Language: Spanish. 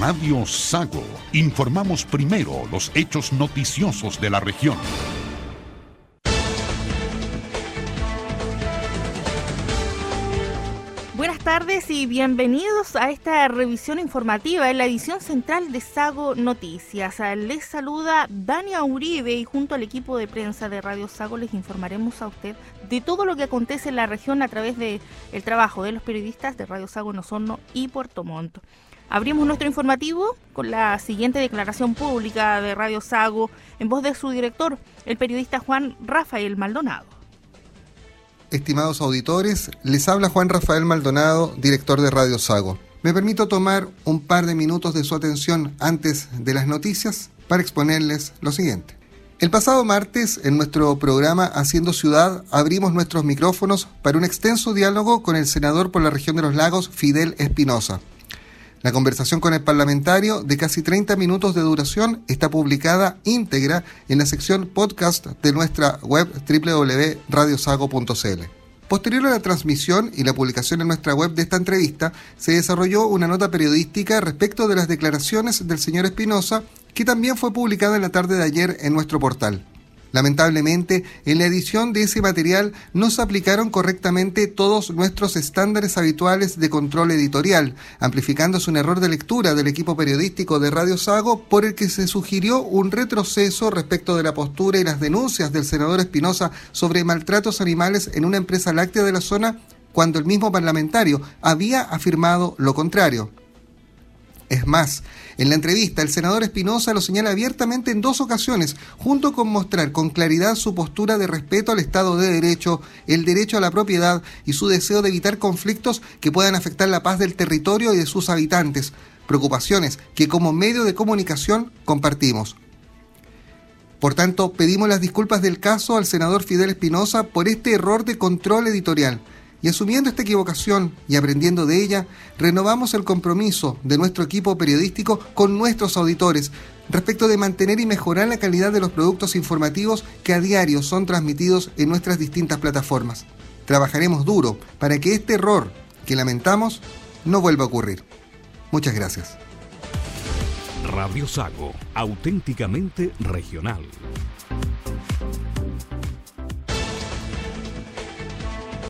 Radio Sago. Informamos primero los hechos noticiosos de la región. Buenas tardes y bienvenidos a esta revisión informativa en la edición central de Sago Noticias. Les saluda Dania Uribe y junto al equipo de prensa de Radio Sago les informaremos a usted de todo lo que acontece en la región a través del el trabajo de los periodistas de Radio Sago en Osorno y Puerto Montt. Abrimos nuestro informativo con la siguiente declaración pública de Radio Sago en voz de su director, el periodista Juan Rafael Maldonado. Estimados auditores, les habla Juan Rafael Maldonado, director de Radio Sago. Me permito tomar un par de minutos de su atención antes de las noticias para exponerles lo siguiente. El pasado martes, en nuestro programa Haciendo Ciudad, abrimos nuestros micrófonos para un extenso diálogo con el senador por la región de los lagos, Fidel Espinosa. La conversación con el parlamentario, de casi 30 minutos de duración, está publicada íntegra en la sección podcast de nuestra web www.radiosago.cl. Posterior a la transmisión y la publicación en nuestra web de esta entrevista, se desarrolló una nota periodística respecto de las declaraciones del señor Espinosa, que también fue publicada en la tarde de ayer en nuestro portal. Lamentablemente, en la edición de ese material no se aplicaron correctamente todos nuestros estándares habituales de control editorial, amplificándose un error de lectura del equipo periodístico de Radio Sago por el que se sugirió un retroceso respecto de la postura y las denuncias del senador Espinosa sobre maltratos animales en una empresa láctea de la zona cuando el mismo parlamentario había afirmado lo contrario. Más, en la entrevista, el senador Espinosa lo señala abiertamente en dos ocasiones, junto con mostrar con claridad su postura de respeto al Estado de Derecho, el derecho a la propiedad y su deseo de evitar conflictos que puedan afectar la paz del territorio y de sus habitantes, preocupaciones que como medio de comunicación compartimos. Por tanto, pedimos las disculpas del caso al senador Fidel Espinosa por este error de control editorial y asumiendo esta equivocación y aprendiendo de ella, renovamos el compromiso de nuestro equipo periodístico con nuestros auditores respecto de mantener y mejorar la calidad de los productos informativos que a diario son transmitidos en nuestras distintas plataformas. Trabajaremos duro para que este error que lamentamos no vuelva a ocurrir. Muchas gracias. Radio Sago, auténticamente regional.